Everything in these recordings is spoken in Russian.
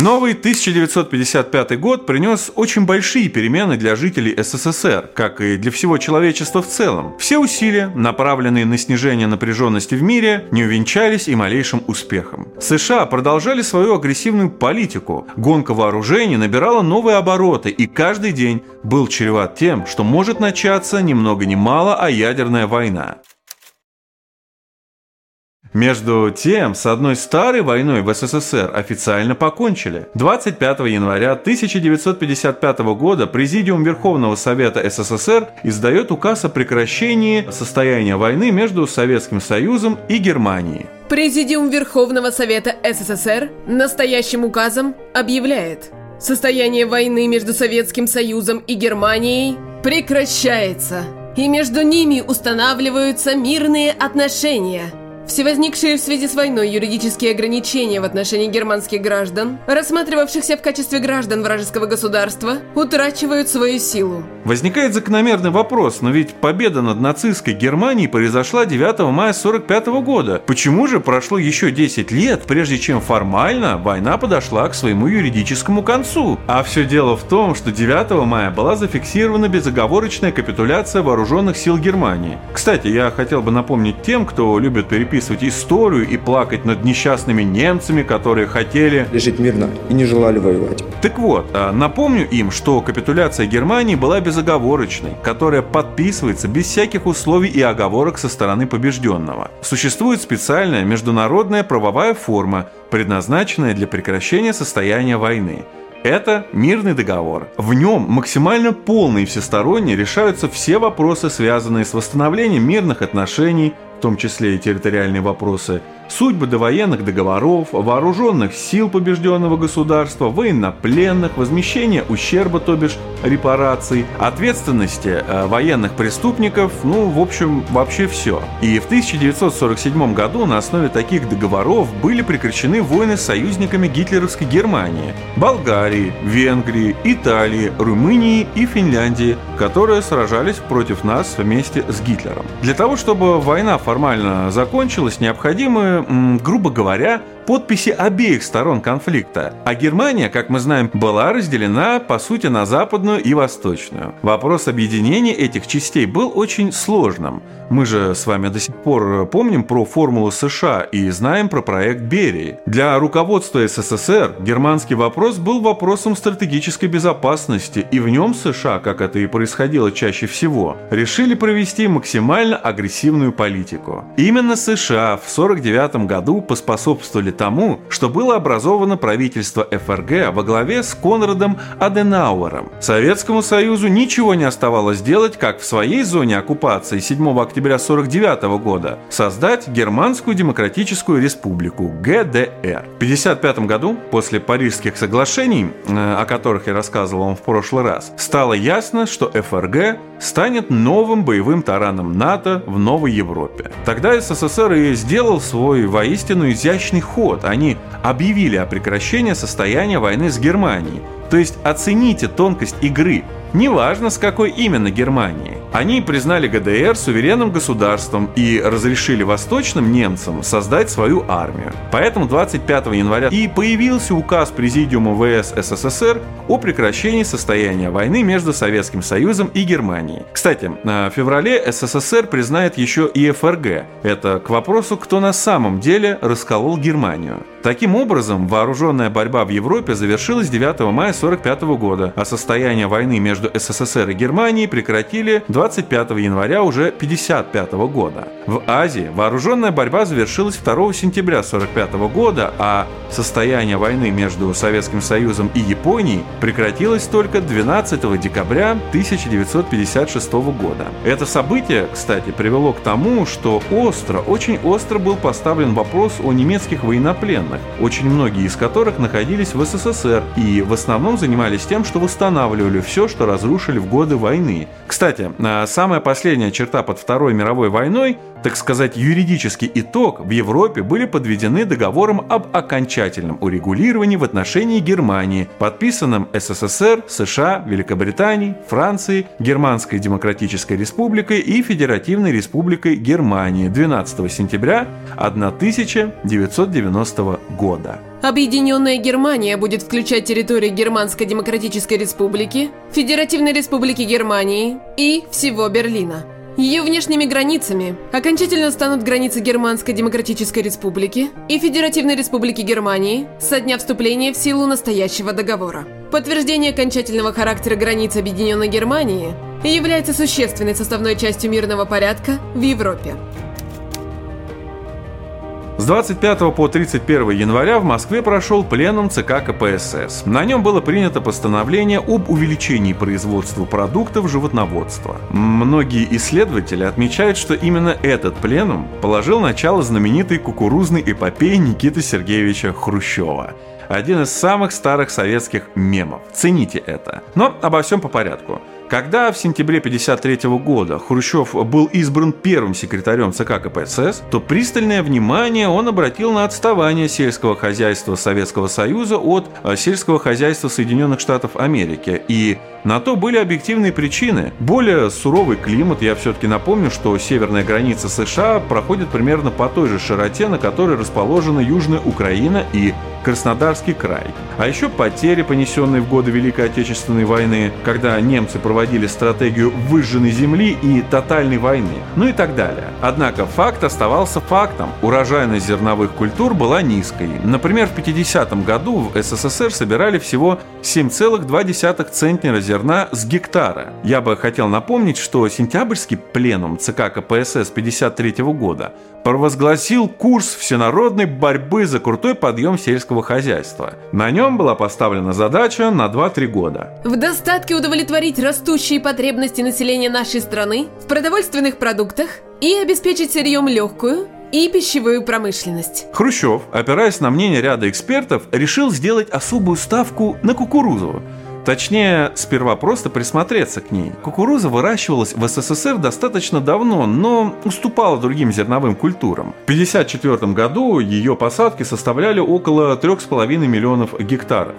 Новый 1955 год принес очень большие перемены для жителей СССР, как и для всего человечества в целом. Все усилия, направленные на снижение напряженности в мире, не увенчались и малейшим успехом. США продолжали свою агрессивную политику. Гонка вооружений набирала новые обороты, и каждый день был чреват тем, что может начаться ни много ни мало, а ядерная война. Между тем, с одной старой войной в СССР официально покончили. 25 января 1955 года Президиум Верховного Совета СССР издает указ о прекращении состояния войны между Советским Союзом и Германией. Президиум Верховного Совета СССР настоящим указом объявляет Состояние войны между Советским Союзом и Германией прекращается, и между ними устанавливаются мирные отношения – все возникшие в связи с войной юридические ограничения в отношении германских граждан, рассматривавшихся в качестве граждан вражеского государства, утрачивают свою силу. Возникает закономерный вопрос, но ведь победа над нацистской Германией произошла 9 мая 45 года. Почему же прошло еще 10 лет, прежде чем формально война подошла к своему юридическому концу? А все дело в том, что 9 мая была зафиксирована безоговорочная капитуляция вооруженных сил Германии. Кстати, я хотел бы напомнить тем, кто любит переписывать переписывать историю и плакать над несчастными немцами, которые хотели... Жить мирно и не желали воевать. Так вот, а, напомню им, что капитуляция Германии была безоговорочной, которая подписывается без всяких условий и оговорок со стороны побежденного. Существует специальная международная правовая форма, предназначенная для прекращения состояния войны. Это мирный договор. В нем максимально полно и всесторонне решаются все вопросы, связанные с восстановлением мирных отношений, в том числе и территориальные вопросы, судьбы довоенных договоров, вооруженных сил побежденного государства, военнопленных, возмещение ущерба, то бишь репараций, ответственности э, военных преступников, ну, в общем, вообще все. И в 1947 году на основе таких договоров были прекращены войны с союзниками гитлеровской Германии, Болгарии, Венгрии, Италии, Румынии и Финляндии, которые сражались против нас вместе с Гитлером. Для того, чтобы война формально закончилась, необходимы грубо говоря, подписи обеих сторон конфликта, а Германия, как мы знаем, была разделена по сути на западную и восточную. Вопрос объединения этих частей был очень сложным. Мы же с вами до сих пор помним про формулу США и знаем про проект Берии. Для руководства СССР германский вопрос был вопросом стратегической безопасности, и в нем США, как это и происходило чаще всего, решили провести максимально агрессивную политику. Именно США в 1949 году поспособствовали тому, что было образовано правительство ФРГ во главе с Конрадом Аденауэром. Советскому Союзу ничего не оставалось делать, как в своей зоне оккупации 7 октября 1949 года создать Германскую Демократическую Республику ГДР. В 1955 году, после Парижских соглашений, э, о которых я рассказывал вам в прошлый раз, стало ясно, что ФРГ станет новым боевым тараном НАТО в Новой Европе. Тогда СССР и сделал свой воистину изящный ход год они объявили о прекращении состояния войны с Германией. То есть оцените тонкость игры – Неважно, с какой именно Германии. Они признали ГДР суверенным государством и разрешили восточным немцам создать свою армию. Поэтому 25 января и появился указ Президиума ВС СССР о прекращении состояния войны между Советским Союзом и Германией. Кстати, в феврале СССР признает еще и ФРГ. Это к вопросу, кто на самом деле расколол Германию. Таким образом, вооруженная борьба в Европе завершилась 9 мая 1945 года, а состояние войны между СССР и Германией прекратили 25 января уже 1955 года. В Азии вооруженная борьба завершилась 2 сентября 1945 года, а состояние войны между Советским Союзом и Японией прекратилось только 12 декабря 1956 года. Это событие, кстати, привело к тому, что остро, очень остро был поставлен вопрос о немецких военнопленных, очень многие из которых находились в СССР и в основном занимались тем, что восстанавливали все, что разрушили в годы войны. Кстати, а, самая последняя черта под Второй мировой войной так сказать, юридический итог, в Европе были подведены договором об окончательном урегулировании в отношении Германии, подписанным СССР, США, Великобритании, Франции, Германской Демократической Республикой и Федеративной Республикой Германии 12 сентября 1990 года. Объединенная Германия будет включать территории Германской Демократической Республики, Федеративной Республики Германии и всего Берлина. Ее внешними границами окончательно станут границы Германской Демократической Республики и Федеративной Республики Германии со дня вступления в силу настоящего договора. Подтверждение окончательного характера границ Объединенной Германии является существенной составной частью мирного порядка в Европе. С 25 по 31 января в Москве прошел пленум ЦК КПСС. На нем было принято постановление об увеличении производства продуктов животноводства. Многие исследователи отмечают, что именно этот пленум положил начало знаменитой кукурузной эпопеи Никиты Сергеевича Хрущева один из самых старых советских мемов. Цените это. Но обо всем по порядку. Когда в сентябре 1953 года Хрущев был избран первым секретарем ЦК КПСС, то пристальное внимание он обратил на отставание сельского хозяйства Советского Союза от э, сельского хозяйства Соединенных Штатов Америки. И на то были объективные причины. Более суровый климат, я все-таки напомню, что северная граница США проходит примерно по той же широте, на которой расположена Южная Украина и Краснодарский край. А еще потери, понесенные в годы Великой Отечественной войны, когда немцы проводили стратегию выжженной земли и тотальной войны, ну и так далее. Однако факт оставался фактом. Урожайность зерновых культур была низкой. Например, в 50 году в СССР собирали всего 7,2 центнера зерна с гектара. Я бы хотел напомнить, что сентябрьский пленум ЦК КПСС 53 года провозгласил курс всенародной борьбы за крутой подъем сельского хозяйства. На нем была поставлена задача на 2-3 года. В достатке удовлетворить растущие потребности населения нашей страны в продовольственных продуктах и обеспечить сырьем легкую, и пищевую промышленность. Хрущев, опираясь на мнение ряда экспертов, решил сделать особую ставку на кукурузу, Точнее, сперва просто присмотреться к ней. Кукуруза выращивалась в СССР достаточно давно, но уступала другим зерновым культурам. В 1954 году ее посадки составляли около 3,5 миллионов гектаров.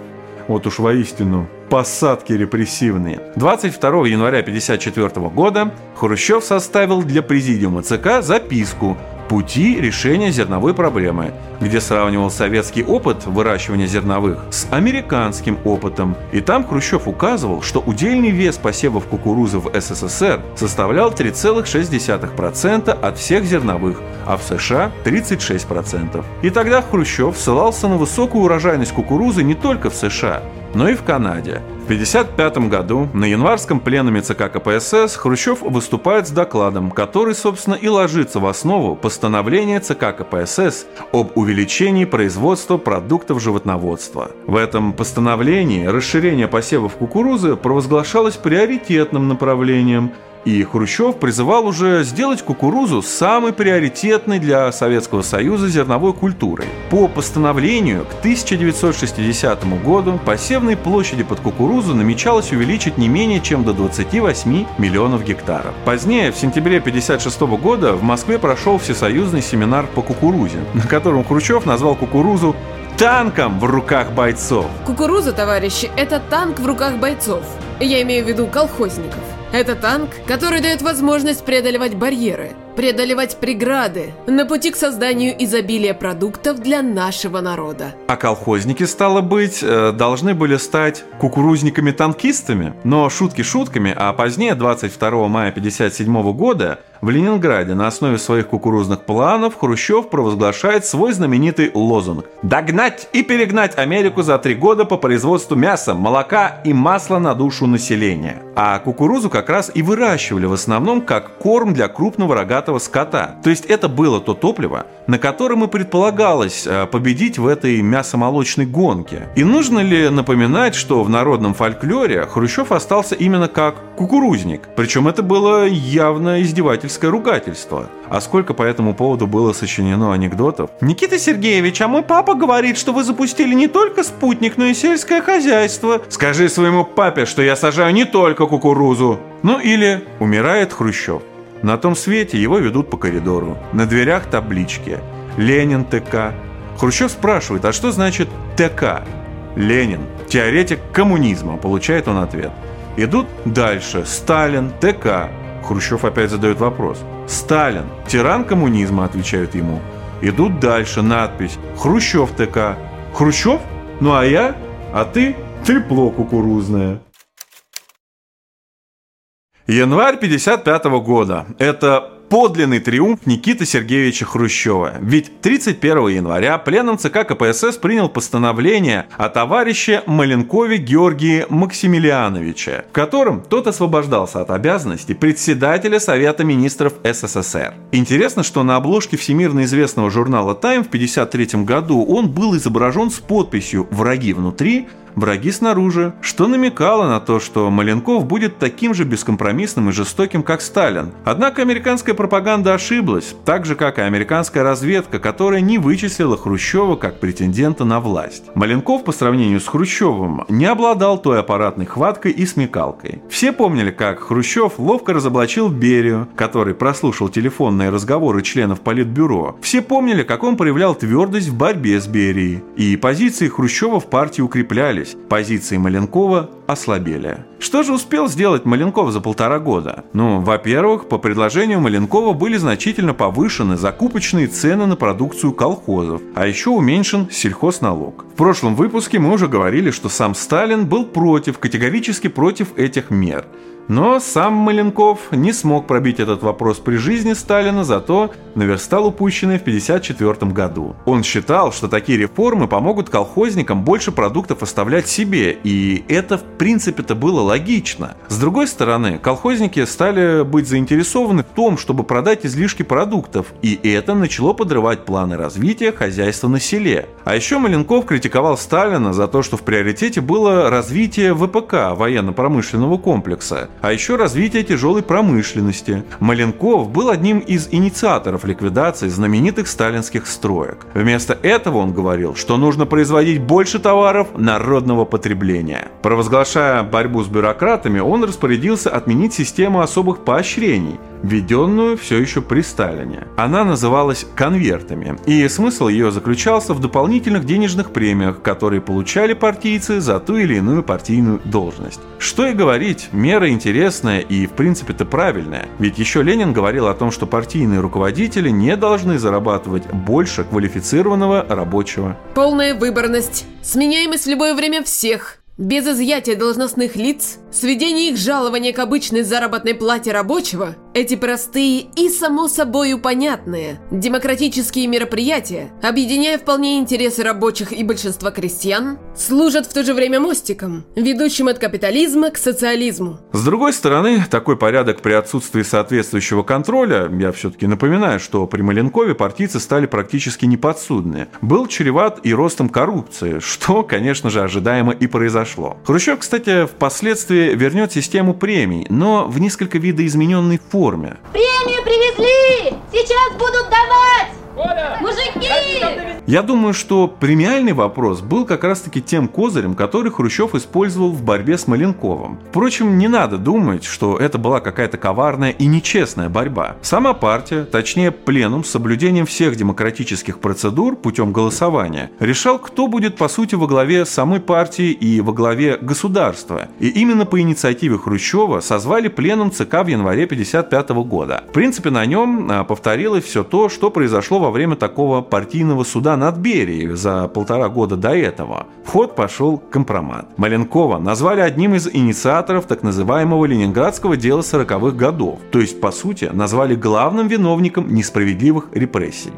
Вот уж воистину, посадки репрессивные. 22 января 1954 года Хрущев составил для президиума ЦК записку, пути решения зерновой проблемы, где сравнивал советский опыт выращивания зерновых с американским опытом. И там Хрущев указывал, что удельный вес посевов кукурузы в СССР составлял 3,6% от всех зерновых, а в США 36%. И тогда Хрущев ссылался на высокую урожайность кукурузы не только в США, но и в Канаде. В 1955 году на январском пленуме ЦК КПСС Хрущев выступает с докладом, который, собственно, и ложится в основу постановления ЦК КПСС об увеличении производства продуктов животноводства. В этом постановлении расширение посевов кукурузы провозглашалось приоритетным направлением – и Хрущев призывал уже сделать кукурузу самой приоритетной для Советского Союза зерновой культурой. По постановлению к 1960 году посевной площади под кукурузу намечалось увеличить не менее чем до 28 миллионов гектаров. Позднее, в сентябре 1956 года, в Москве прошел всесоюзный семинар по кукурузе, на котором Хрущев назвал кукурузу танком в руках бойцов. Кукуруза, товарищи, это танк в руках бойцов. Я имею в виду колхозников. Это танк, который дает возможность преодолевать барьеры, преодолевать преграды на пути к созданию изобилия продуктов для нашего народа. А колхозники, стало быть, э, должны были стать кукурузниками-танкистами? Но шутки шутками, а позднее, 22 мая 1957 года, в Ленинграде на основе своих кукурузных планов Хрущев провозглашает свой знаменитый лозунг «Догнать и перегнать Америку за три года по производству мяса, молока и масла на душу населения». А кукурузу как раз и выращивали в основном как корм для крупного рогатого скота. То есть это было то топливо, на котором и предполагалось э, победить в этой мясомолочной гонке. И нужно ли напоминать, что в народном фольклоре Хрущев остался именно как кукурузник? Причем это было явно издевательство родительское ругательство. А сколько по этому поводу было сочинено анекдотов? Никита Сергеевич, а мой папа говорит, что вы запустили не только спутник, но и сельское хозяйство. Скажи своему папе, что я сажаю не только кукурузу. Ну или умирает Хрущев. На том свете его ведут по коридору. На дверях таблички «Ленин ТК». Хрущев спрашивает, а что значит ТК? Ленин, теоретик коммунизма, получает он ответ. Идут дальше. Сталин, ТК. Хрущев опять задает вопрос. Сталин, тиран коммунизма, отвечают ему. Идут дальше. Надпись. Хрущев ТК. Хрущев? Ну а я? А ты? Трепло кукурузное. Январь 55 года. Это подлинный триумф Никиты Сергеевича Хрущева. Ведь 31 января пленум ЦК КПСС принял постановление о товарище Маленкове Георгии Максимилиановича, в котором тот освобождался от обязанностей председателя Совета министров СССР. Интересно, что на обложке всемирно известного журнала Time в 1953 году он был изображен с подписью «Враги внутри», враги снаружи, что намекало на то, что Маленков будет таким же бескомпромиссным и жестоким, как Сталин. Однако американская пропаганда ошиблась, так же, как и американская разведка, которая не вычислила Хрущева как претендента на власть. Маленков по сравнению с Хрущевым не обладал той аппаратной хваткой и смекалкой. Все помнили, как Хрущев ловко разоблачил Берию, который прослушал телефонные разговоры членов Политбюро. Все помнили, как он проявлял твердость в борьбе с Берией. И позиции Хрущева в партии укреплялись усилились, позиции Маленкова ослабели. Что же успел сделать Маленков за полтора года? Ну, во-первых, по предложению Маленкова были значительно повышены закупочные цены на продукцию колхозов, а еще уменьшен сельхозналог. В прошлом выпуске мы уже говорили, что сам Сталин был против, категорически против этих мер. Но сам Маленков не смог пробить этот вопрос при жизни Сталина, зато наверстал упущенное в 1954 году. Он считал, что такие реформы помогут колхозникам больше продуктов оставлять себе, и это в принципе-то было логично. С другой стороны, колхозники стали быть заинтересованы в том, чтобы продать излишки продуктов, и это начало подрывать планы развития хозяйства на селе. А еще Маленков критиковал Сталина за то, что в приоритете было развитие ВПК, военно-промышленного комплекса, а еще развитие тяжелой промышленности. Маленков был одним из инициаторов ликвидации знаменитых сталинских строек. Вместо этого он говорил, что нужно производить больше товаров народного потребления. Провозглашая борьбу с бюрократами, он распорядился отменить систему особых поощрений – введенную все еще при Сталине. Она называлась конвертами, и смысл ее заключался в дополнительных денежных премиях, которые получали партийцы за ту или иную партийную должность. Что и говорить, мера интересная и в принципе-то правильная, ведь еще Ленин говорил о том, что партийные руководители не должны зарабатывать больше квалифицированного рабочего. Полная выборность, сменяемость в любое время всех, без изъятия должностных лиц, сведения их жалования к обычной заработной плате рабочего, эти простые и само собою понятные демократические мероприятия, объединяя вполне интересы рабочих и большинства крестьян, служат в то же время мостиком, ведущим от капитализма к социализму. С другой стороны, такой порядок при отсутствии соответствующего контроля, я все-таки напоминаю, что при Маленкове партийцы стали практически неподсудны, был чреват и ростом коррупции, что, конечно же, ожидаемо и произошло. Хрущев, кстати, впоследствии вернет систему премий, но в несколько видоизмененной форме форме. Премию привезли! Сейчас будут давать! Мужики! Я думаю, что премиальный вопрос был как раз-таки тем козырем, который Хрущев использовал в борьбе с Маленковым. Впрочем, не надо думать, что это была какая-то коварная и нечестная борьба. Сама партия, точнее пленум с соблюдением всех демократических процедур путем голосования, решал, кто будет по сути во главе самой партии и во главе государства. И именно по инициативе Хрущева созвали пленум ЦК в январе 1955 года. В принципе, на нем а, повторилось все то, что произошло во время такого партийного суда над Берией за полтора года до этого. В ход пошел компромат. Маленкова назвали одним из инициаторов так называемого ленинградского дела 40-х годов, то есть, по сути, назвали главным виновником несправедливых репрессий.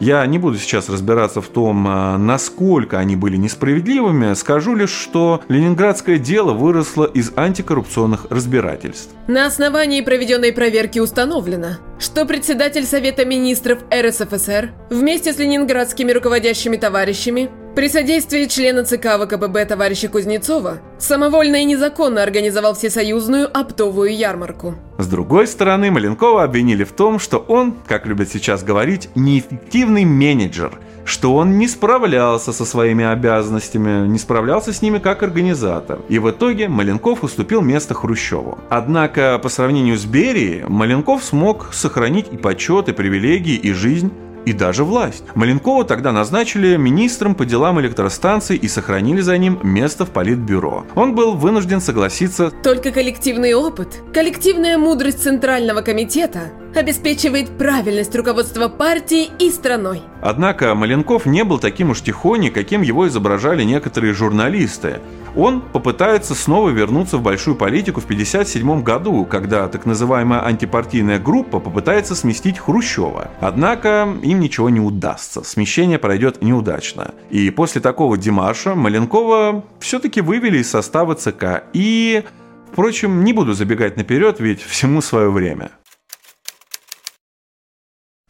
Я не буду сейчас разбираться в том, а, насколько они были несправедливыми, скажу лишь, что ленинградское дело выросло из антикоррупционных разбирательств. На основании проведенной проверки установлено, что председатель Совета Министров РСФСР вместе с ленинградскими руководящими товарищами при содействии члена ЦК ВКПБ товарища Кузнецова самовольно и незаконно организовал всесоюзную оптовую ярмарку. С другой стороны, Маленкова обвинили в том, что он, как любят сейчас говорить, неэффективный менеджер – что он не справлялся со своими обязанностями, не справлялся с ними как организатор. И в итоге Маленков уступил место Хрущеву. Однако по сравнению с Берией, Маленков смог сохранить и почет, и привилегии, и жизнь и даже власть. Маленкова тогда назначили министром по делам электростанций и сохранили за ним место в политбюро. Он был вынужден согласиться... Только коллективный опыт, коллективная мудрость Центрального комитета обеспечивает правильность руководства партии и страной. Однако Маленков не был таким уж тихоней, каким его изображали некоторые журналисты. Он попытается снова вернуться в большую политику в 1957 году, когда так называемая антипартийная группа попытается сместить Хрущева. Однако им ничего не удастся, смещение пройдет неудачно. И после такого демарша Маленкова все-таки вывели из состава ЦК. И, впрочем, не буду забегать наперед, ведь всему свое время.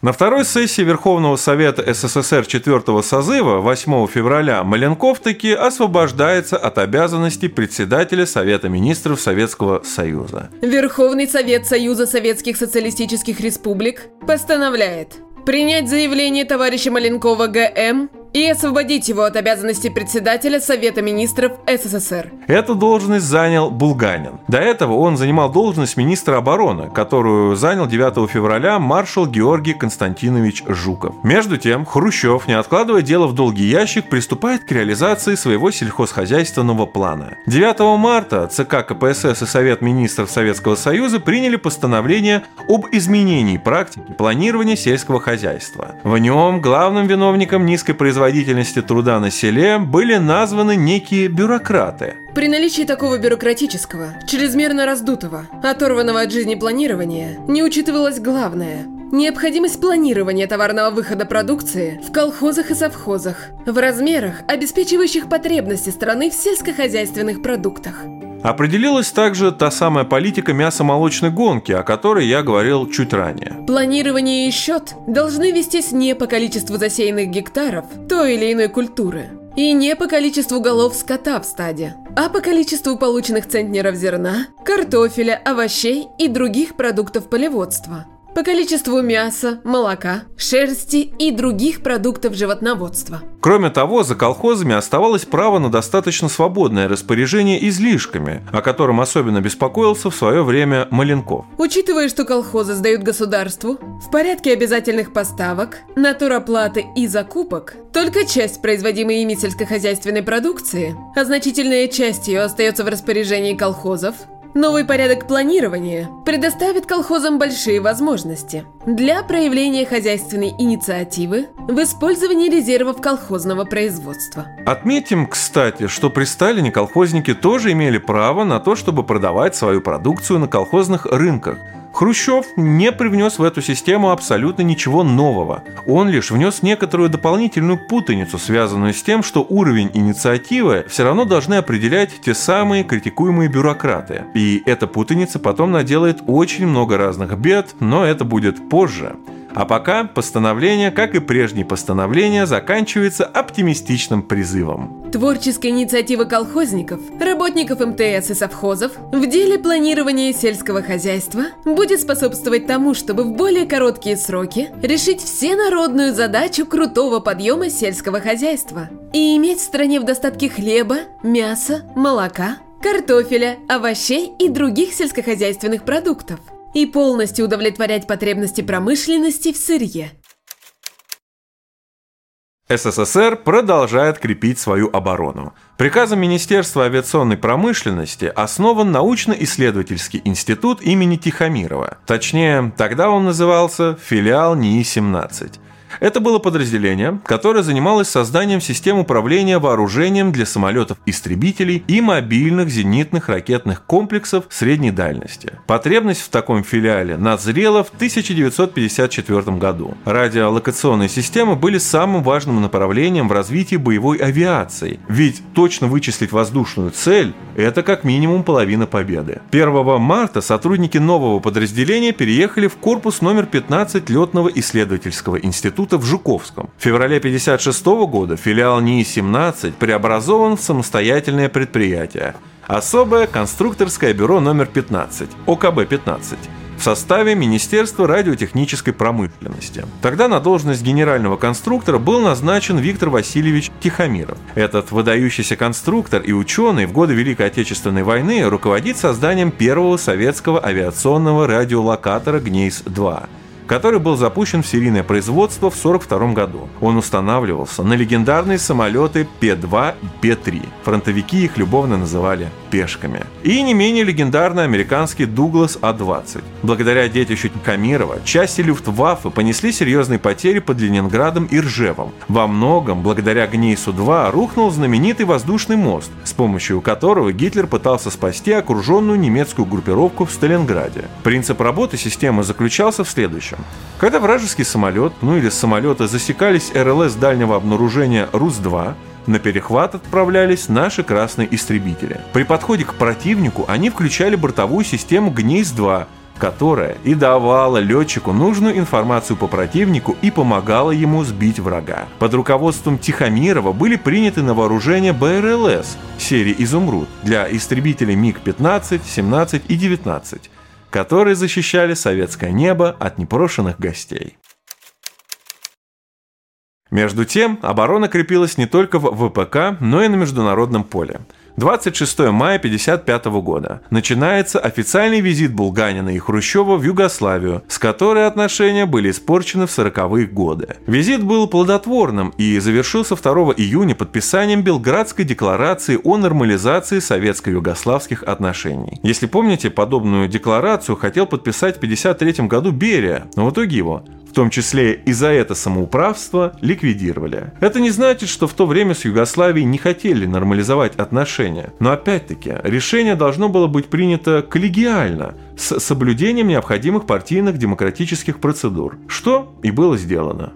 На второй сессии Верховного Совета СССР 4 созыва 8 февраля Маленков таки освобождается от обязанностей председателя Совета министров Советского Союза. Верховный Совет Союза Советских Социалистических Республик постановляет принять заявление товарища Маленкова ГМ и освободить его от обязанностей председателя Совета министров СССР. Эту должность занял Булганин. До этого он занимал должность министра обороны, которую занял 9 февраля маршал Георгий Константинович Жуков. Между тем, Хрущев, не откладывая дело в долгий ящик, приступает к реализации своего сельхозхозяйственного плана. 9 марта ЦК КПСС и Совет министров Советского Союза приняли постановление об изменении практики планирования сельского хозяйства. В нем главным виновником низкой производительности производительности труда на селе были названы некие бюрократы. При наличии такого бюрократического, чрезмерно раздутого, оторванного от жизни планирования, не учитывалось главное – необходимость планирования товарного выхода продукции в колхозах и совхозах в размерах, обеспечивающих потребности страны в сельскохозяйственных продуктах. Определилась также та самая политика мясомолочной гонки, о которой я говорил чуть ранее. Планирование и счет должны вестись не по количеству засеянных гектаров той или иной культуры, и не по количеству голов скота в стаде, а по количеству полученных центнеров зерна, картофеля, овощей и других продуктов полеводства – по количеству мяса, молока, шерсти и других продуктов животноводства. Кроме того, за колхозами оставалось право на достаточно свободное распоряжение излишками, о котором особенно беспокоился в свое время Маленков. Учитывая, что колхозы сдают государству в порядке обязательных поставок, натуроплаты и закупок, только часть производимой ими сельскохозяйственной продукции, а значительная часть ее остается в распоряжении колхозов, Новый порядок планирования предоставит колхозам большие возможности для проявления хозяйственной инициативы в использовании резервов колхозного производства. Отметим, кстати, что при Сталине колхозники тоже имели право на то, чтобы продавать свою продукцию на колхозных рынках – Хрущев не привнес в эту систему абсолютно ничего нового. Он лишь внес некоторую дополнительную путаницу, связанную с тем, что уровень инициативы все равно должны определять те самые критикуемые бюрократы. И эта путаница потом наделает очень много разных бед, но это будет позже. А пока постановление, как и прежние постановления, заканчивается оптимистичным призывом. Творческая инициатива колхозников, работников МТС и совхозов в деле планирования сельского хозяйства будет способствовать тому, чтобы в более короткие сроки решить все народную задачу крутого подъема сельского хозяйства и иметь в стране в достатке хлеба, мяса, молока, картофеля, овощей и других сельскохозяйственных продуктов и полностью удовлетворять потребности промышленности в сырье. СССР продолжает крепить свою оборону. Приказом Министерства авиационной промышленности основан научно-исследовательский институт имени Тихомирова. Точнее, тогда он назывался филиал НИИ-17. Это было подразделение, которое занималось созданием систем управления вооружением для самолетов-истребителей и мобильных зенитных ракетных комплексов средней дальности. Потребность в таком филиале назрела в 1954 году. Радиолокационные системы были самым важным направлением в развитии боевой авиации, ведь точно вычислить воздушную цель – это как минимум половина победы. 1 марта сотрудники нового подразделения переехали в корпус номер 15 летного исследовательского института института в Жуковском. В феврале 1956 года филиал НИИ-17 преобразован в самостоятельное предприятие. Особое конструкторское бюро номер 15, ОКБ-15. в составе Министерства радиотехнической промышленности. Тогда на должность генерального конструктора был назначен Виктор Васильевич Тихомиров. Этот выдающийся конструктор и ученый в годы Великой Отечественной войны руководит созданием первого советского авиационного радиолокатора «Гнейс-2» который был запущен в серийное производство в 1942 году. Он устанавливался на легендарные самолеты Пе-2 и Пе-3. Фронтовики их любовно называли пешками. И не менее легендарный американский Дуглас А-20. Благодаря детищу Тихомирова части Люфтваффе понесли серьезные потери под Ленинградом и Ржевом. Во многом, благодаря Гнейсу-2, рухнул знаменитый воздушный мост, с помощью которого Гитлер пытался спасти окруженную немецкую группировку в Сталинграде. Принцип работы системы заключался в следующем. Когда вражеский самолет, ну или самолеты засекались РЛС дальнего обнаружения РУС-2, на перехват отправлялись наши красные истребители. При подходе к противнику они включали бортовую систему ГНИС-2, которая и давала летчику нужную информацию по противнику и помогала ему сбить врага. Под руководством Тихомирова были приняты на вооружение БРЛС серии «Изумруд» для истребителей МиГ-15, 17 и 19 которые защищали советское небо от непрошенных гостей. Между тем, оборона крепилась не только в ВПК, но и на международном поле – 26 мая 1955 года начинается официальный визит Булганина и Хрущева в Югославию, с которой отношения были испорчены в 40-е годы. Визит был плодотворным и завершился 2 июня подписанием Белградской декларации о нормализации советско-югославских отношений. Если помните, подобную декларацию хотел подписать в 1953 году Берия, но в итоге его в том числе и за это самоуправство, ликвидировали. Это не значит, что в то время с Югославией не хотели нормализовать отношения. Но опять-таки, решение должно было быть принято коллегиально, с соблюдением необходимых партийных демократических процедур, что и было сделано.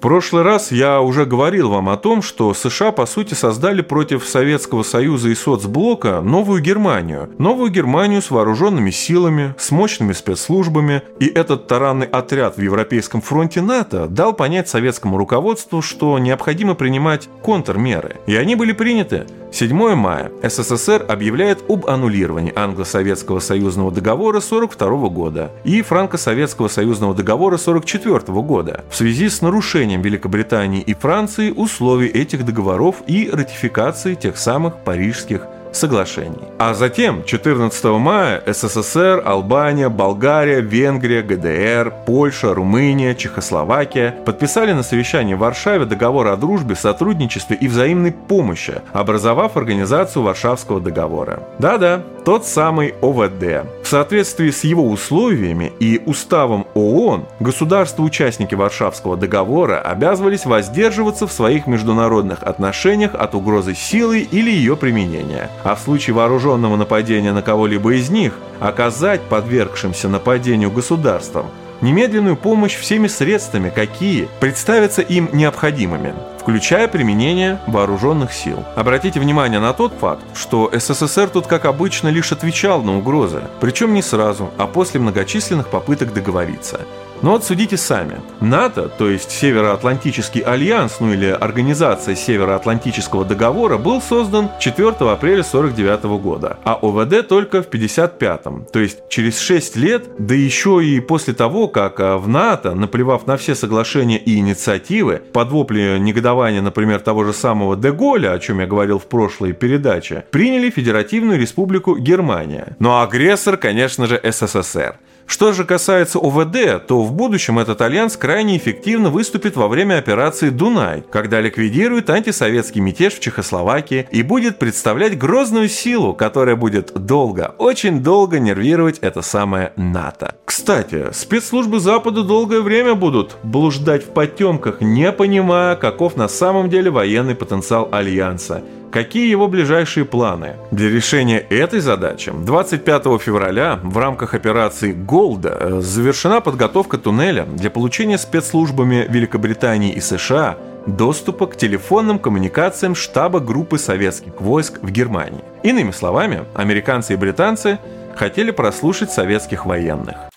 Прошлый раз я уже говорил вам о том, что США по сути создали против Советского Союза и соцблока новую Германию. Новую Германию с вооруженными силами, с мощными спецслужбами. И этот таранный отряд в Европейском фронте НАТО дал понять советскому руководству, что необходимо принимать контрмеры. И они были приняты. 7 мая. СССР объявляет об аннулировании англо-советского союзного договора 1942 года и франко-советского союзного договора 1944 года в связи с нарушением Великобритании и Франции условий этих договоров и ратификации тех самых парижских соглашений. А затем, 14 мая, СССР, Албания, Болгария, Венгрия, ГДР, Польша, Румыния, Чехословакия подписали на совещании в Варшаве договор о дружбе, сотрудничестве и взаимной помощи, образовав Организацию Варшавского договора. Да-да, тот самый ОВД. В соответствии с его условиями и уставом ООН, государства-участники Варшавского договора обязывались воздерживаться в своих международных отношениях от угрозы силы или ее применения, а в случае вооруженного нападения на кого-либо из них оказать подвергшимся нападению государствам немедленную помощь всеми средствами, какие представятся им необходимыми, включая применение вооруженных сил. Обратите внимание на тот факт, что СССР тут, как обычно, лишь отвечал на угрозы, причем не сразу, а после многочисленных попыток договориться – но вот судите сами. НАТО, то есть Североатлантический альянс, ну или Организация Североатлантического договора, был создан 4 апреля 1949 года, а ОВД только в 1955. То есть через 6 лет, да еще и после того, как а, в НАТО, наплевав на все соглашения и инициативы, под вопли негодования, например, того же самого Деголя, о чем я говорил в прошлой передаче, приняли Федеративную Республику Германия. Но агрессор, конечно же, СССР. Что же касается ОВД, то в будущем этот альянс крайне эффективно выступит во время операции «Дунай», когда ликвидирует антисоветский мятеж в Чехословакии и будет представлять грозную силу, которая будет долго, очень долго нервировать это самое НАТО. Кстати, спецслужбы Запада долгое время будут блуждать в потемках, не понимая, каков на самом деле военный потенциал Альянса – Какие его ближайшие планы? Для решения этой задачи 25 февраля в рамках операции «Голда» э, завершена подготовка туннеля для получения спецслужбами Великобритании и США доступа к телефонным коммуникациям штаба группы советских войск в Германии. Иными словами, американцы и британцы хотели прослушать советских военных.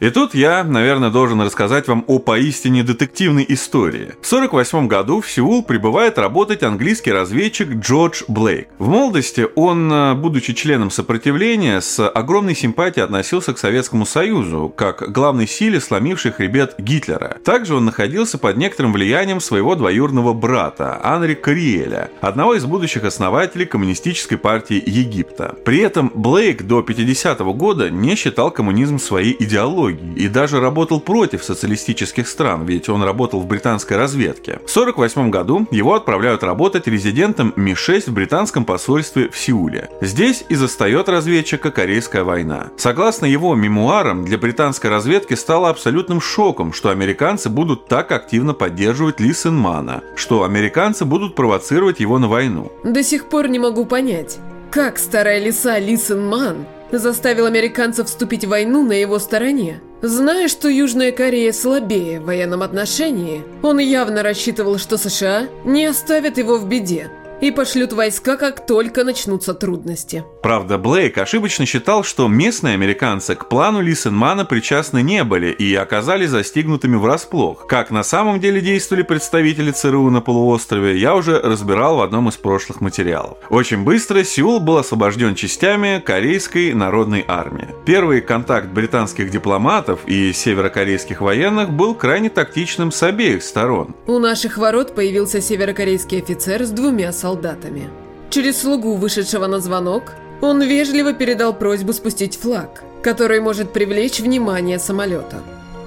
И тут я, наверное, должен рассказать вам о поистине детективной истории. В 1948 году в Сеул прибывает работать английский разведчик Джордж Блейк. В молодости он, э, будучи членом сопротивления, с огромной симпатией относился к Советскому Союзу, как главной силе сломившей хребет Гитлера. Также он находился под некоторым влиянием своего двоюродного брата, Анри Кариэля, одного из будущих основателей Коммунистической партии Египта. При этом Блейк до 50 -го года не считал коммунизм своей идеологией и даже работал против социалистических стран, ведь он работал в британской разведке. В 1948 году его отправляют работать резидентом Ми-6 в британском посольстве в Сеуле. Здесь и застает разведчика Корейская война. Согласно его мемуарам, для британской разведки стало абсолютным шоком, что американцы будут так активно поддерживать Ли Сенмана, что американцы будут провоцировать его на войну. До сих пор не могу понять, как старая лиса Ли Сенман заставил американцев вступить в войну на его стороне. Зная, что Южная Корея слабее в военном отношении, он явно рассчитывал, что США не оставят его в беде и пошлют войска, как только начнутся трудности. Правда, Блейк ошибочно считал, что местные американцы к плану Лисенмана причастны не были и оказались застигнутыми врасплох. Как на самом деле действовали представители ЦРУ на полуострове, я уже разбирал в одном из прошлых материалов. Очень быстро Сеул был освобожден частями Корейской народной армии. Первый контакт британских дипломатов и северокорейских военных был крайне тактичным с обеих сторон. У наших ворот появился северокорейский офицер с двумя солдатами солдатами. Через слугу, вышедшего на звонок, он вежливо передал просьбу спустить флаг, который может привлечь внимание самолета.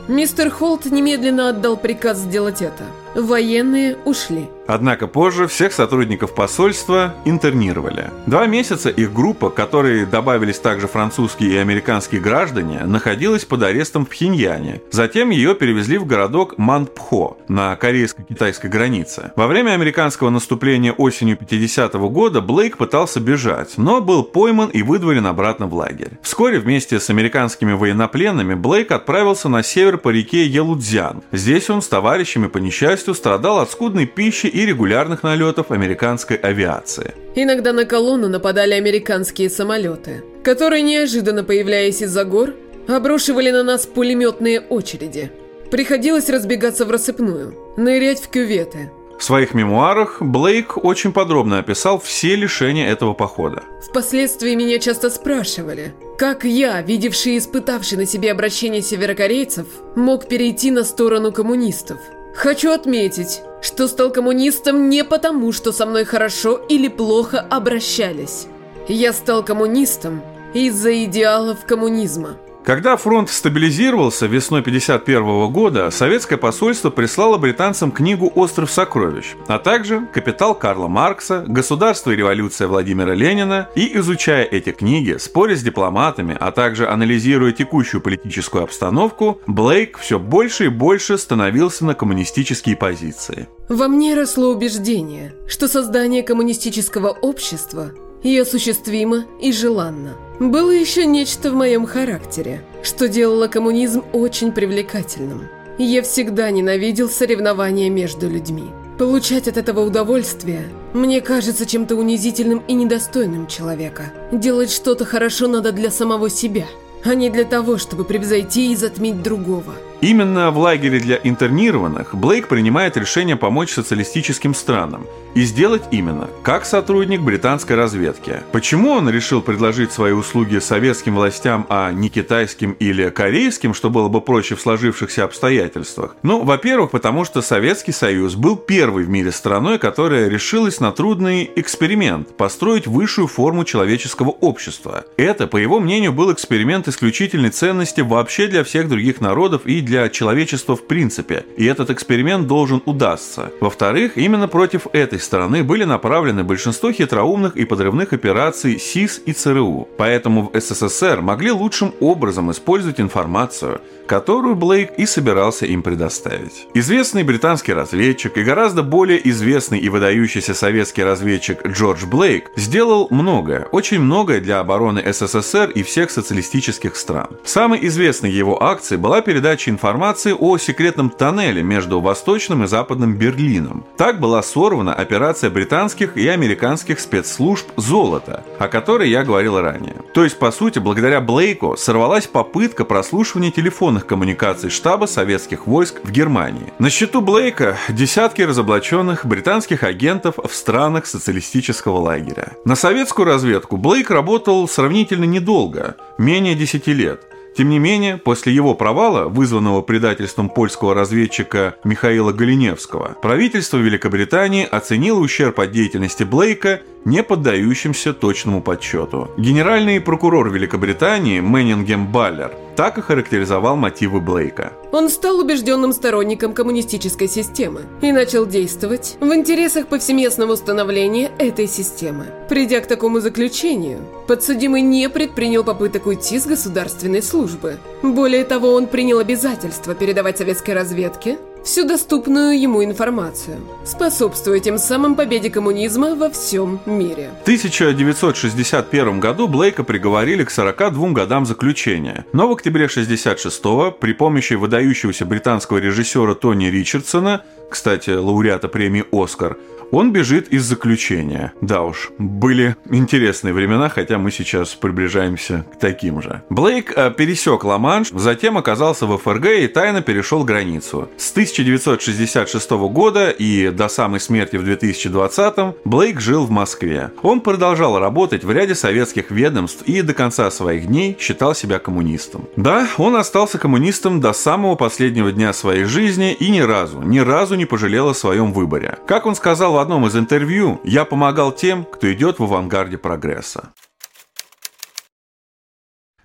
Мистер Холт немедленно отдал приказ сделать это. Военные ушли. Однако позже всех сотрудников посольства интернировали. Два месяца их группа, которой добавились также французские и американские граждане, находилась под арестом в Пхеньяне. Затем ее перевезли в городок Манпхо на корейско-китайской границе. Во время американского наступления осенью 50 -го года Блейк пытался бежать, но был пойман и выдворен обратно в лагерь. Вскоре вместе с американскими военнопленными Блейк отправился на север по реке Елудзян. Здесь он с товарищами по несчастью страдал от скудной пищи и регулярных налетов американской авиации. Иногда на колонну нападали американские самолеты, которые, неожиданно появляясь из-за гор, обрушивали на нас пулеметные очереди. Приходилось разбегаться в рассыпную, нырять в кюветы – в своих мемуарах Блейк очень подробно описал все лишения этого похода. Впоследствии меня часто спрашивали, как я, видевший и испытавший на себе обращение северокорейцев, мог перейти на сторону коммунистов. Хочу отметить, что стал коммунистом не потому, что со мной хорошо или плохо обращались. Я стал коммунистом из-за идеалов коммунизма. Когда фронт стабилизировался весной 1951 года, советское посольство прислало британцам книгу «Остров сокровищ», а также «Капитал Карла Маркса», «Государство и революция Владимира Ленина» и, изучая эти книги, споря с дипломатами, а также анализируя текущую политическую обстановку, Блейк все больше и больше становился на коммунистические позиции. Во мне росло убеждение, что создание коммунистического общества и осуществимо и желанно. Было еще нечто в моем характере, что делало коммунизм очень привлекательным. Я всегда ненавидел соревнования между людьми. Получать от этого удовольствие мне кажется чем-то унизительным и недостойным человека. Делать что-то хорошо надо для самого себя, а не для того, чтобы превзойти и затмить другого. Именно в лагере для интернированных Блейк принимает решение помочь социалистическим странам и сделать именно как сотрудник британской разведки. Почему он решил предложить свои услуги советским властям, а не китайским или корейским, что было бы проще в сложившихся обстоятельствах? Ну, во-первых, потому что Советский Союз был первой в мире страной, которая решилась на трудный эксперимент – построить высшую форму человеческого общества. Это, по его мнению, был эксперимент исключительной ценности вообще для всех других народов и для для человечества в принципе, и этот эксперимент должен удастся. Во-вторых, именно против этой стороны были направлены большинство хитроумных и подрывных операций СИС и ЦРУ, поэтому в СССР могли лучшим образом использовать информацию, которую Блейк и собирался им предоставить. Известный британский разведчик и гораздо более известный и выдающийся советский разведчик Джордж Блейк сделал многое, очень многое для обороны СССР и всех социалистических стран. Самой известной его акцией была передача информации о секретном тоннеле между Восточным и Западным Берлином. Так была сорвана операция британских и американских спецслужб «Золото», о которой я говорил ранее. То есть, по сути, благодаря Блейку сорвалась попытка прослушивания телефонных коммуникаций штаба советских войск в Германии. На счету Блейка десятки разоблаченных британских агентов в странах социалистического лагеря. На советскую разведку Блейк работал сравнительно недолго, менее 10 лет – тем не менее, после его провала, вызванного предательством польского разведчика Михаила Галиневского, правительство Великобритании оценило ущерб от деятельности Блейка не поддающимся точному подсчету. Генеральный прокурор Великобритании Мэннингем Баллер так и характеризовал мотивы Блейка. Он стал убежденным сторонником коммунистической системы и начал действовать в интересах повсеместного установления этой системы. Придя к такому заключению, подсудимый не предпринял попыток уйти с государственной службы. Более того, он принял обязательство передавать советской разведке всю доступную ему информацию, способствуя тем самым победе коммунизма во всем мире. В 1961 году Блейка приговорили к 42 годам заключения, но в октябре 1966 при помощи выдающегося британского режиссера Тони Ричардсона, кстати, лауреата премии «Оскар», он бежит из заключения. Да уж, были интересные времена, хотя мы сейчас приближаемся к таким же. Блейк э, пересек Ла-Манш, затем оказался в ФРГ и тайно перешел границу. С 1966 года и до самой смерти в 2020 Блейк жил в Москве. Он продолжал работать в ряде советских ведомств и до конца своих дней считал себя коммунистом. Да, он остался коммунистом до самого последнего дня своей жизни и ни разу, ни разу не пожалел о своем выборе. Как он сказал в одном из интервью я помогал тем, кто идет в авангарде прогресса.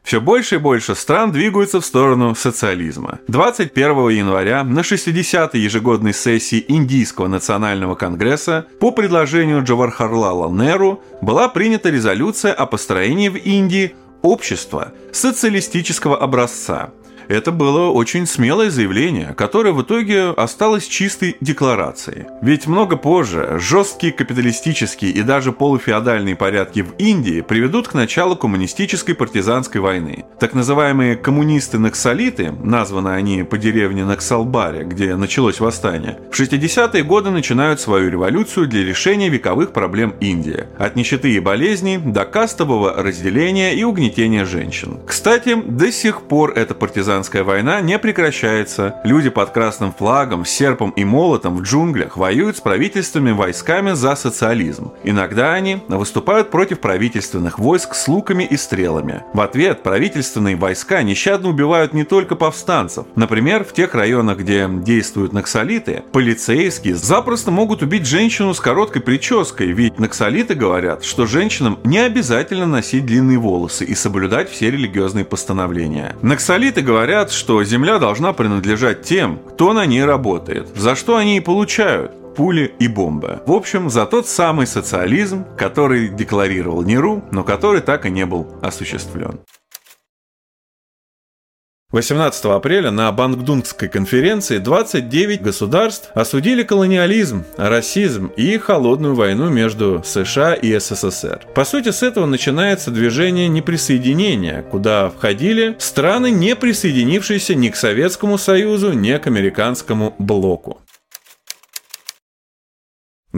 Все больше и больше стран двигаются в сторону социализма. 21 января на 60-й ежегодной сессии Индийского национального конгресса по предложению Джавархарлала Неру была принята резолюция о построении в Индии общества социалистического образца – это было очень смелое заявление, которое в итоге осталось чистой декларацией. Ведь много позже жесткие капиталистические и даже полуфеодальные порядки в Индии приведут к началу коммунистической партизанской войны. Так называемые коммунисты-наксалиты, названы они по деревне Наксалбаре, где началось восстание, в 60-е годы начинают свою революцию для решения вековых проблем Индии. От нищеты и болезней до кастового разделения и угнетения женщин. Кстати, до сих пор эта партизанская гражданская война не прекращается. Люди под красным флагом, серпом и молотом в джунглях воюют с правительственными войсками за социализм. Иногда они выступают против правительственных войск с луками и стрелами. В ответ правительственные войска нещадно убивают не только повстанцев. Например, в тех районах, где действуют наксолиты, полицейские запросто могут убить женщину с короткой прической, ведь наксолиты говорят, что женщинам не обязательно носить длинные волосы и соблюдать все религиозные постановления. Наксолиты говорят, говорят, что земля должна принадлежать тем, кто на ней работает, за что они и получают пули и бомбы. В общем, за тот самый социализм, который декларировал Неру, но который так и не был осуществлен. 18 апреля на Бангдунгской конференции 29 государств осудили колониализм, расизм и холодную войну между США и СССР. По сути, с этого начинается движение неприсоединения, куда входили страны, не присоединившиеся ни к Советскому Союзу, ни к американскому блоку.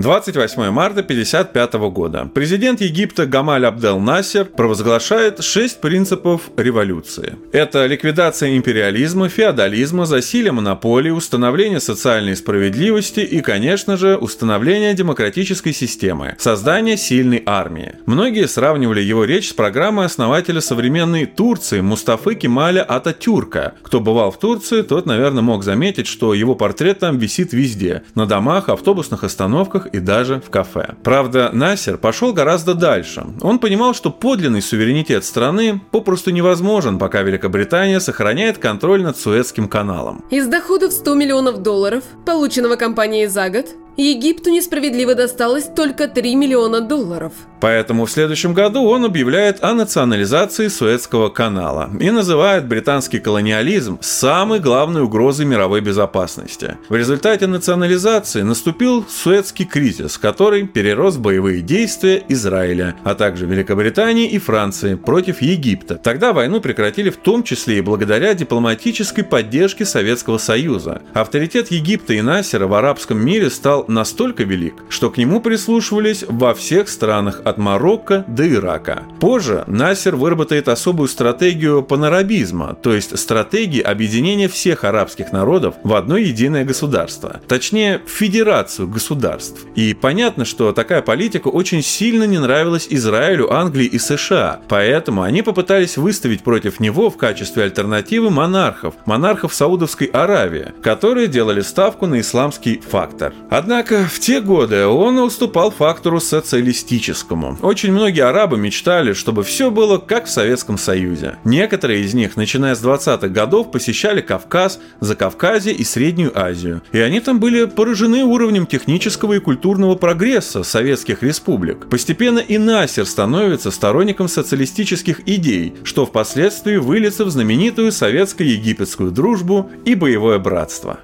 28 марта 1955 года. Президент Египта Гамаль Абдел Насер провозглашает шесть принципов революции. Это ликвидация империализма, феодализма, засилие монополии, установление социальной справедливости и, конечно же, установление демократической системы, создание сильной армии. Многие сравнивали его речь с программой основателя современной Турции Мустафы Кемаля Ататюрка. Кто бывал в Турции, тот, наверное, мог заметить, что его портрет там висит везде – на домах, автобусных остановках, и даже в кафе. Правда, Насер пошел гораздо дальше. Он понимал, что подлинный суверенитет страны попросту невозможен, пока Великобритания сохраняет контроль над Суэцким каналом. Из доходов 100 миллионов долларов, полученного компанией за год, Египту несправедливо досталось только 3 миллиона долларов. Поэтому в следующем году он объявляет о национализации Суэцкого канала и называет британский колониализм самой главной угрозой мировой безопасности. В результате национализации наступил Суэцкий кризис, который перерос в боевые действия Израиля, а также Великобритании и Франции против Египта. Тогда войну прекратили в том числе и благодаря дипломатической поддержке Советского Союза. Авторитет Египта и Насера в арабском мире стал настолько велик, что к нему прислушивались во всех странах от Марокко до Ирака. Позже Насер выработает особую стратегию панарабизма, то есть стратегии объединения всех арабских народов в одно единое государство, точнее федерацию государств. И понятно, что такая политика очень сильно не нравилась Израилю, Англии и США, поэтому они попытались выставить против него в качестве альтернативы монархов, монархов Саудовской Аравии, которые делали ставку на исламский фактор. Однако в те годы он уступал фактору социалистическому. Очень многие арабы мечтали, чтобы все было как в Советском Союзе. Некоторые из них, начиная с 20-х годов, посещали Кавказ, Закавказье и Среднюю Азию. И они там были поражены уровнем технического и культурного прогресса советских республик. Постепенно и Насер становится сторонником социалистических идей, что впоследствии выльется в знаменитую советско-египетскую дружбу и боевое братство.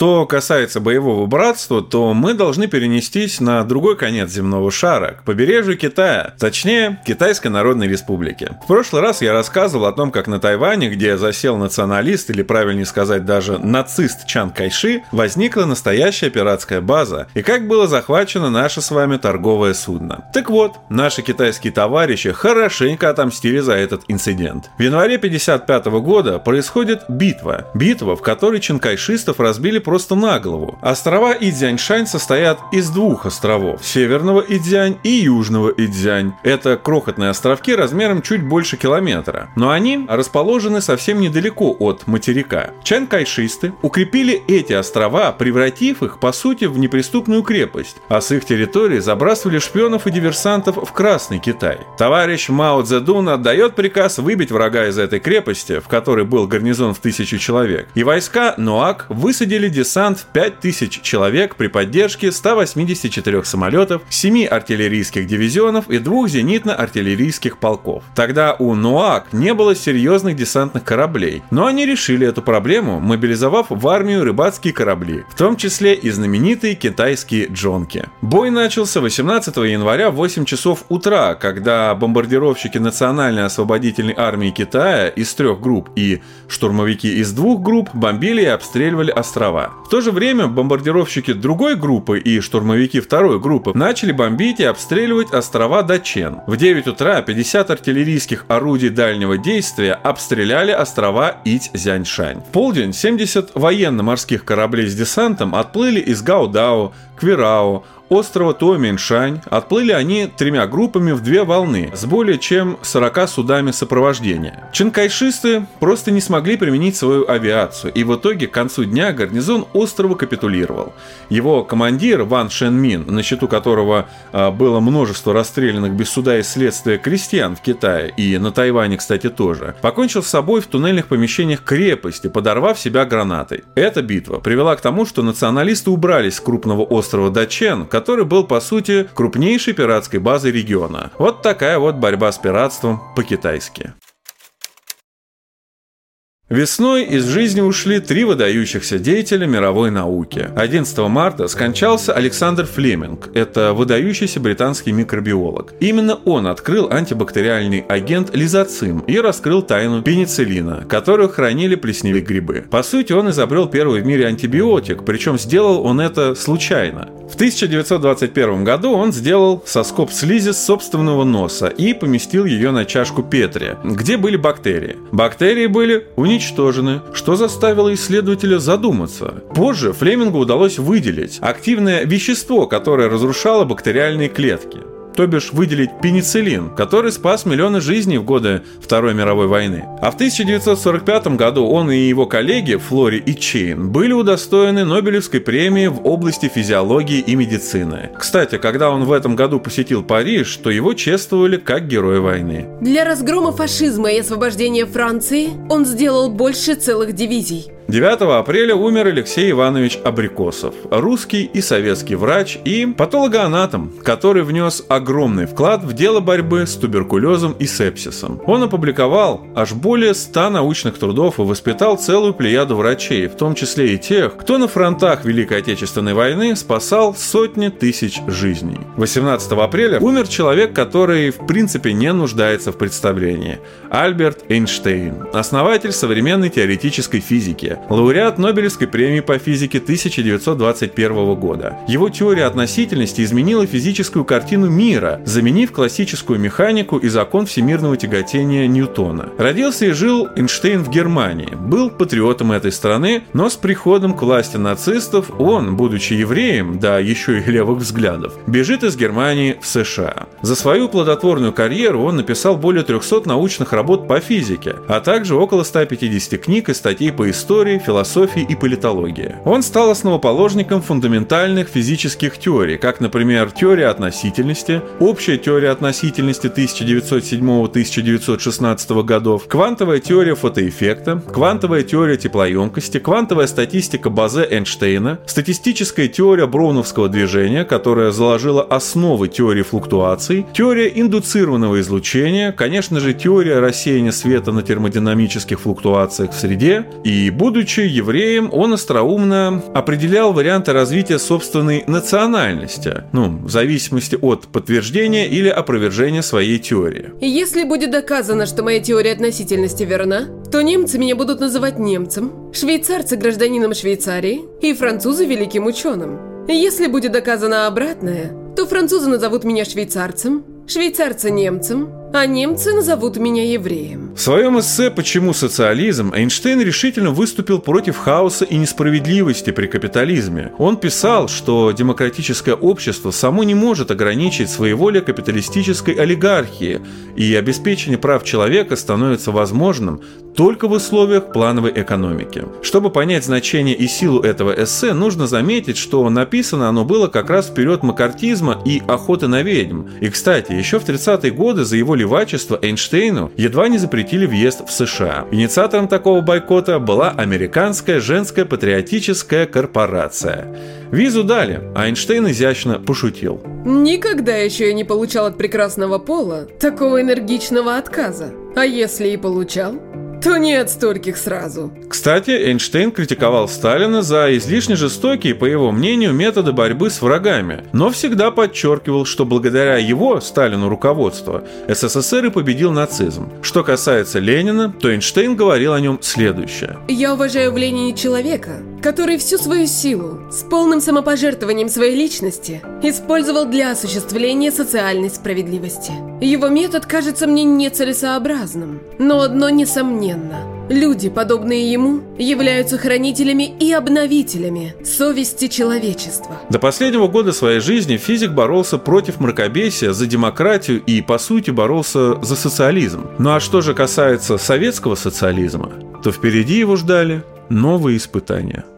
Что касается боевого братства, то мы должны перенестись на другой конец земного шара, к побережью Китая, точнее, Китайской Народной Республики. В прошлый раз я рассказывал о том, как на Тайване, где засел националист, или правильнее сказать даже нацист Чан Кайши, возникла настоящая пиратская база, и как было захвачено наше с вами торговое судно. Так вот, наши китайские товарищи хорошенько отомстили за этот инцидент. В январе 1955 года происходит битва. Битва, в которой чанкайшистов разбили просто на голову. Острова Идзяньшань состоят из двух островов – северного Идзянь и южного Идзянь. Это крохотные островки размером чуть больше километра, но они расположены совсем недалеко от материка. Чанкайшисты укрепили эти острова, превратив их, по сути, в неприступную крепость, а с их территории забрасывали шпионов и диверсантов в Красный Китай. Товарищ Мао Цзэдун отдает приказ выбить врага из этой крепости, в которой был гарнизон в тысячу человек, и войска Ноак высадили десант в 5000 человек при поддержке 184 самолетов, 7 артиллерийских дивизионов и двух зенитно-артиллерийских полков. Тогда у НУАК не было серьезных десантных кораблей, но они решили эту проблему, мобилизовав в армию рыбацкие корабли, в том числе и знаменитые китайские джонки. Бой начался 18 января в 8 часов утра, когда бомбардировщики Национальной освободительной армии Китая из трех групп и штурмовики из двух групп бомбили и обстреливали острова. В то же время бомбардировщики другой группы и штурмовики второй группы начали бомбить и обстреливать острова Дачен. В 9 утра 50 артиллерийских орудий дальнего действия обстреляли острова Ить-Зяньшань. В полдень 70 военно-морских кораблей с десантом отплыли из Гаудао, Квирао, острова Туоминшань отплыли они тремя группами в две волны с более чем 40 судами сопровождения. Чанкайшисты просто не смогли применить свою авиацию, и в итоге к концу дня гарнизон острова капитулировал. Его командир Ван Шенмин, на счету которого а, было множество расстрелянных без суда и следствия крестьян в Китае и на Тайване, кстати, тоже, покончил с собой в туннельных помещениях крепости, подорвав себя гранатой. Эта битва привела к тому, что националисты убрались с крупного острова Дачен, который был, по сути, крупнейшей пиратской базой региона. Вот такая вот борьба с пиратством по-китайски. Весной из жизни ушли три выдающихся деятеля мировой науки. 11 марта скончался Александр Флеминг. Это выдающийся британский микробиолог. Именно он открыл антибактериальный агент лизоцим и раскрыл тайну пенициллина, которую хранили плесневые грибы. По сути, он изобрел первый в мире антибиотик, причем сделал он это случайно. В 1921 году он сделал соскоб слизи с собственного носа и поместил ее на чашку Петри, где были бактерии. Бактерии были уничтожены, что заставило исследователя задуматься. Позже Флемингу удалось выделить активное вещество, которое разрушало бактериальные клетки то бишь выделить пенициллин, который спас миллионы жизней в годы Второй мировой войны. А в 1945 году он и его коллеги Флори и Чейн были удостоены Нобелевской премии в области физиологии и медицины. Кстати, когда он в этом году посетил Париж, то его чествовали как героя войны. Для разгрома фашизма и освобождения Франции он сделал больше целых дивизий. 9 апреля умер Алексей Иванович Абрикосов, русский и советский врач и патологоанатом, который внес огромный вклад в дело борьбы с туберкулезом и сепсисом. Он опубликовал аж более 100 научных трудов и воспитал целую плеяду врачей, в том числе и тех, кто на фронтах Великой Отечественной войны спасал сотни тысяч жизней. 18 апреля умер человек, который в принципе не нуждается в представлении. Альберт Эйнштейн, основатель современной теоретической физики, лауреат Нобелевской премии по физике 1921 года. Его теория относительности изменила физическую картину мира, заменив классическую механику и закон всемирного тяготения Ньютона. Родился и жил Эйнштейн в Германии, был патриотом этой страны, но с приходом к власти нацистов он, будучи евреем, да еще и левых взглядов, бежит из Германии в США. За свою плодотворную карьеру он написал более 300 научных работ по физике, а также около 150 книг и статей по истории, философии и политологии. Он стал основоположником фундаментальных физических теорий, как, например, теория относительности, общая теория относительности 1907-1916 годов, квантовая теория фотоэффекта, квантовая теория теплоемкости, квантовая статистика Базе Эйнштейна, статистическая теория броуновского движения, которая заложила основы теории флуктуаций, теория индуцированного излучения, конечно же, теория рассеяния света на термодинамических флуктуациях в среде, и, будучи евреем, он остроумно определял варианты развития собственной национальности, ну, в зависимости от подтверждения или опровержения своей теории. Если будет доказано, что моя теория относительности верна, то немцы меня будут называть немцем, швейцарцы гражданином Швейцарии и французы великим ученым. Если будет доказано обратное, то французы назовут меня швейцарцем, швейцарцы немцем, а немцы назовут меня евреем. В своем эссе «Почему социализм» Эйнштейн решительно выступил против хаоса и несправедливости при капитализме. Он писал, что демократическое общество само не может ограничить своеволие капиталистической олигархии, и обеспечение прав человека становится возможным только в условиях плановой экономики. Чтобы понять значение и силу этого эссе, нужно заметить, что написано оно было как раз в период макартизма и охоты на ведьм. И, кстати, еще в 30-е годы за его левачество Эйнштейну едва не запретили въезд в США. Инициатором такого бойкота была американская женская патриотическая корпорация. Визу дали, а Эйнштейн изящно пошутил. Никогда еще я не получал от прекрасного пола такого энергичного отказа. А если и получал, то нет стольких сразу. Кстати, Эйнштейн критиковал Сталина за излишне жестокие, по его мнению, методы борьбы с врагами, но всегда подчеркивал, что благодаря его, Сталину, руководству, СССР и победил нацизм. Что касается Ленина, то Эйнштейн говорил о нем следующее. Я уважаю в Ленине человека, который всю свою силу, с полным самопожертвованием своей личности, использовал для осуществления социальной справедливости. Его метод кажется мне нецелесообразным, но одно несомненно. Люди, подобные ему, являются хранителями и обновителями совести человечества. До последнего года своей жизни физик боролся против мракобесия, за демократию и, по сути, боролся за социализм. Ну а что же касается советского социализма, то впереди его ждали новые испытания –